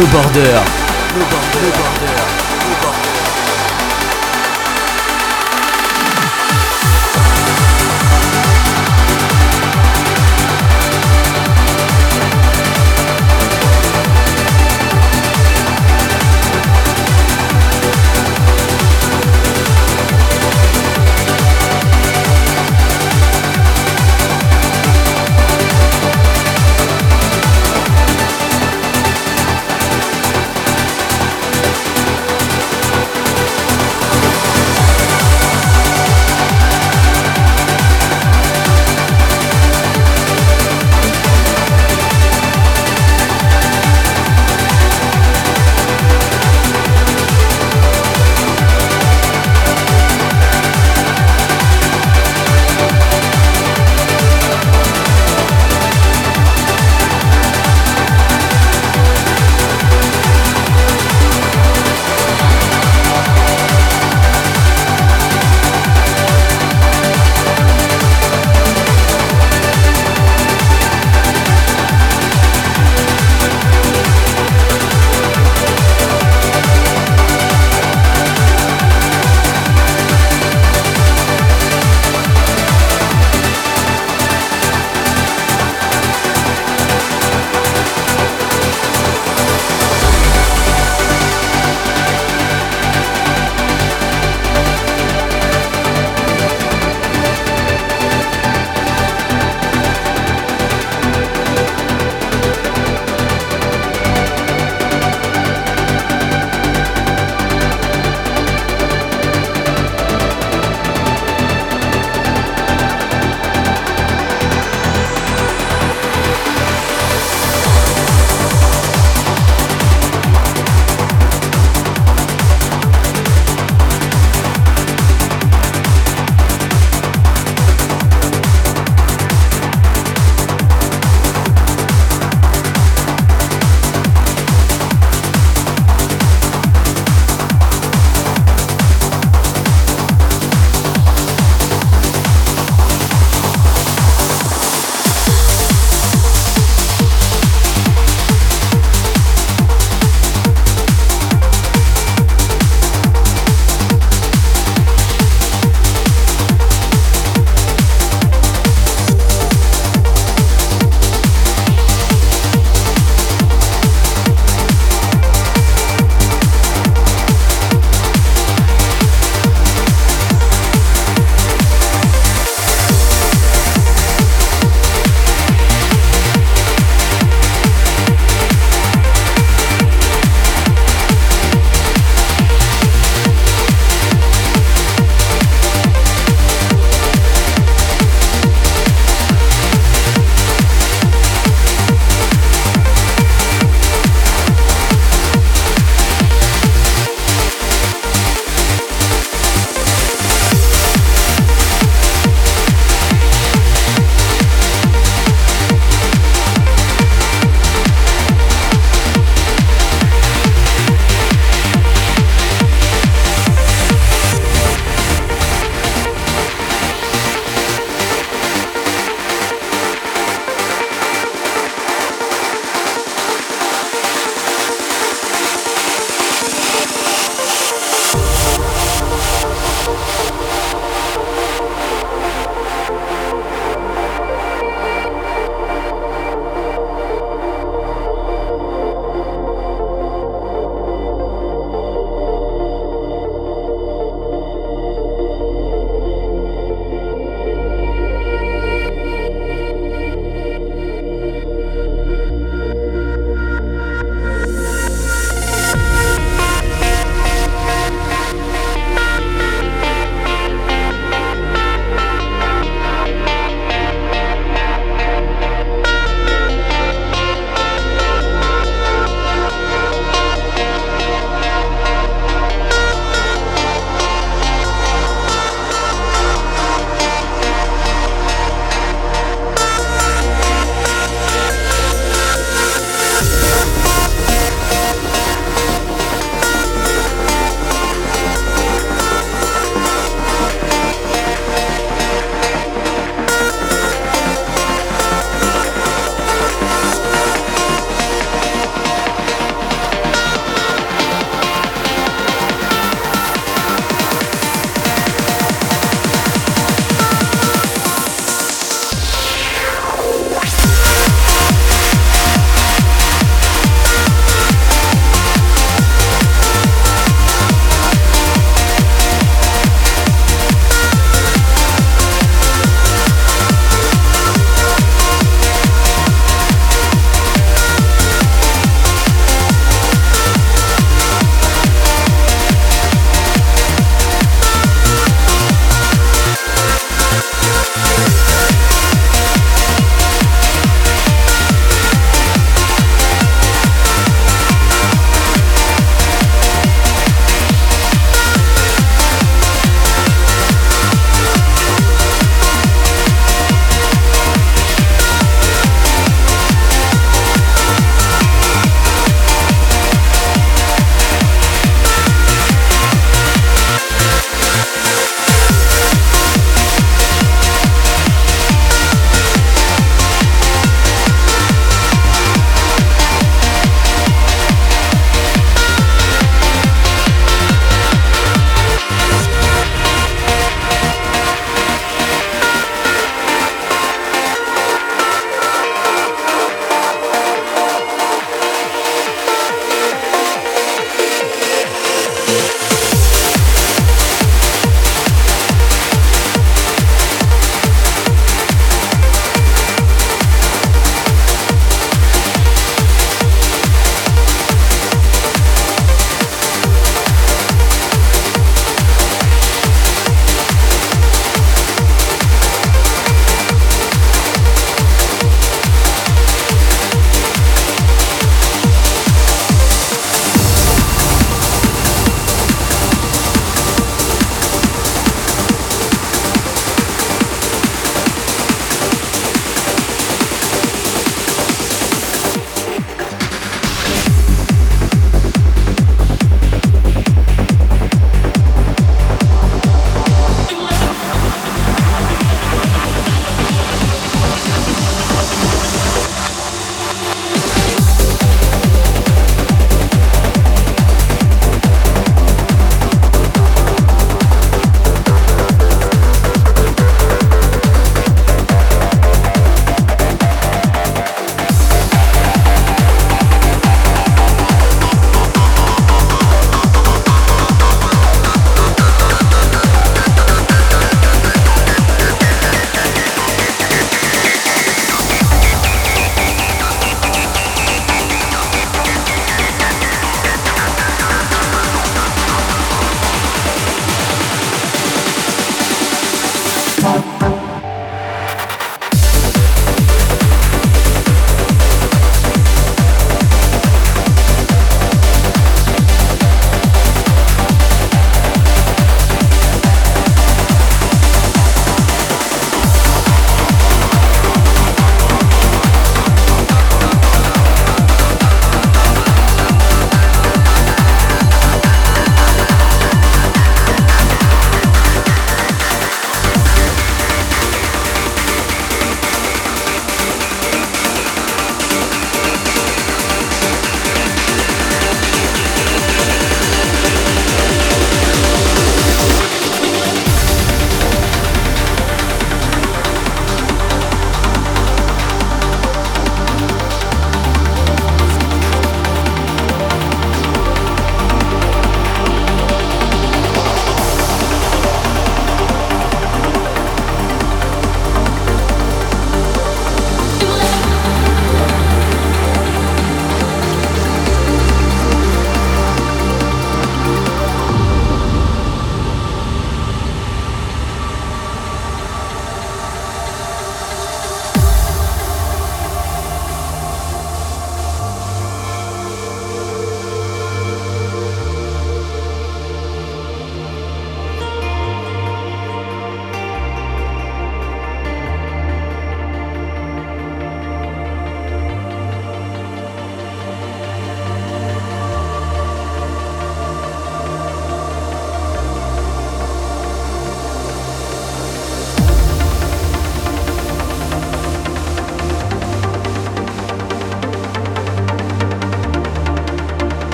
No Border. Border.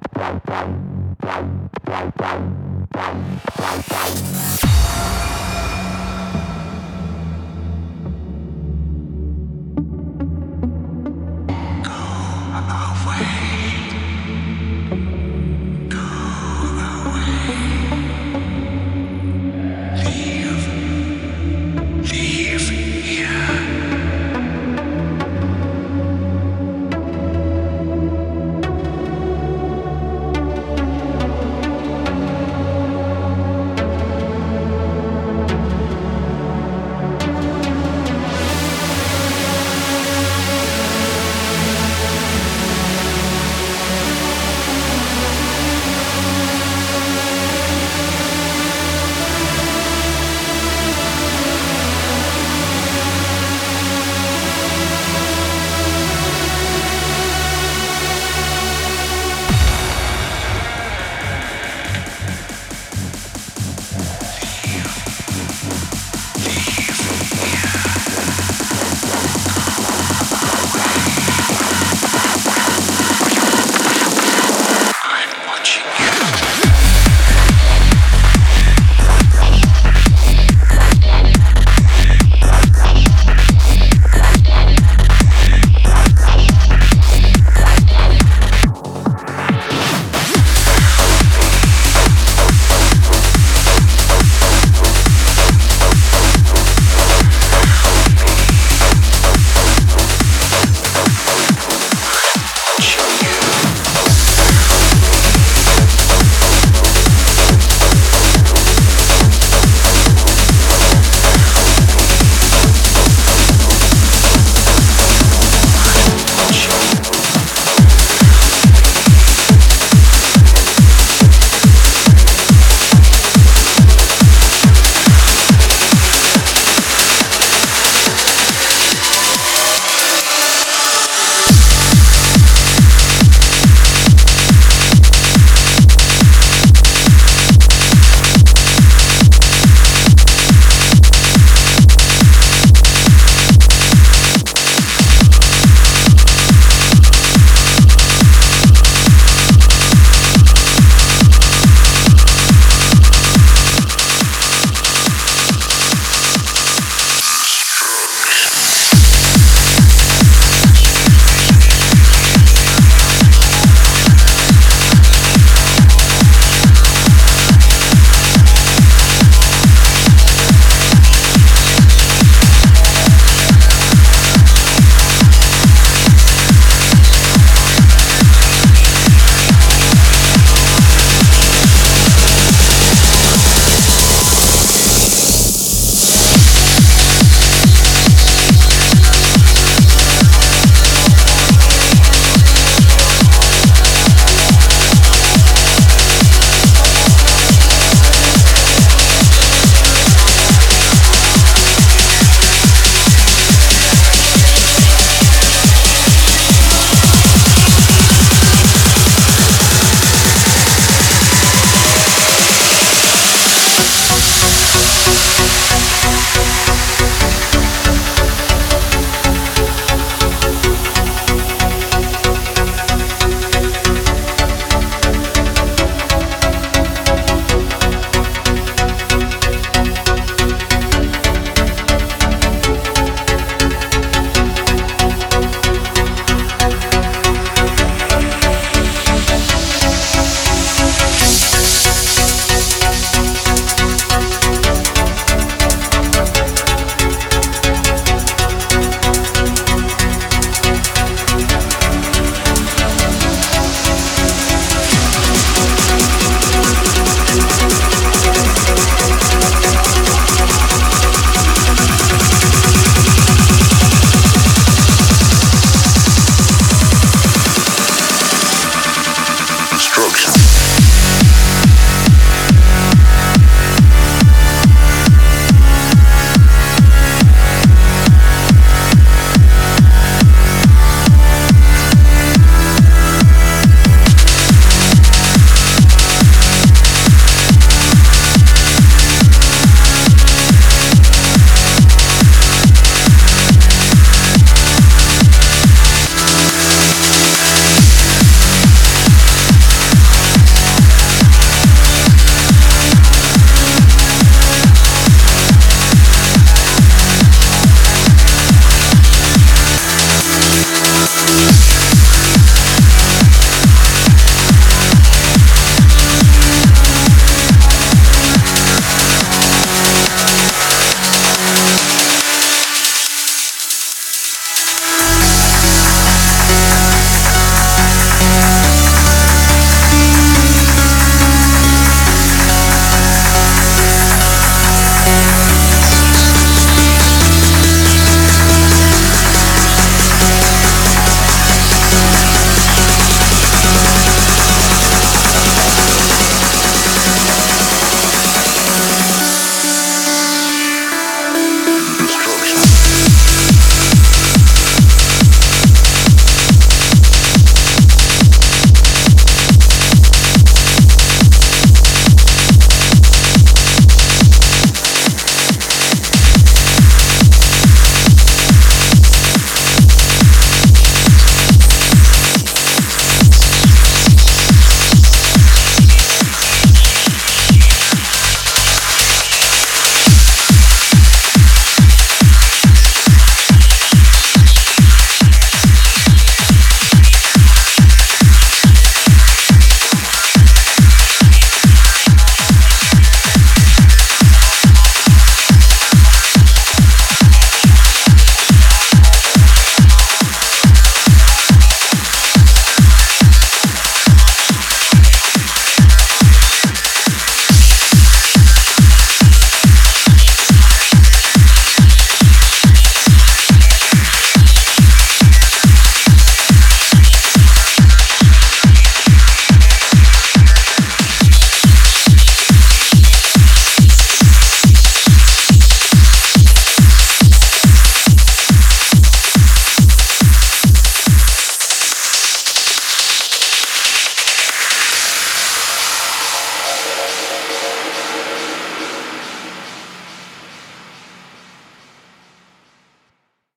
Bye.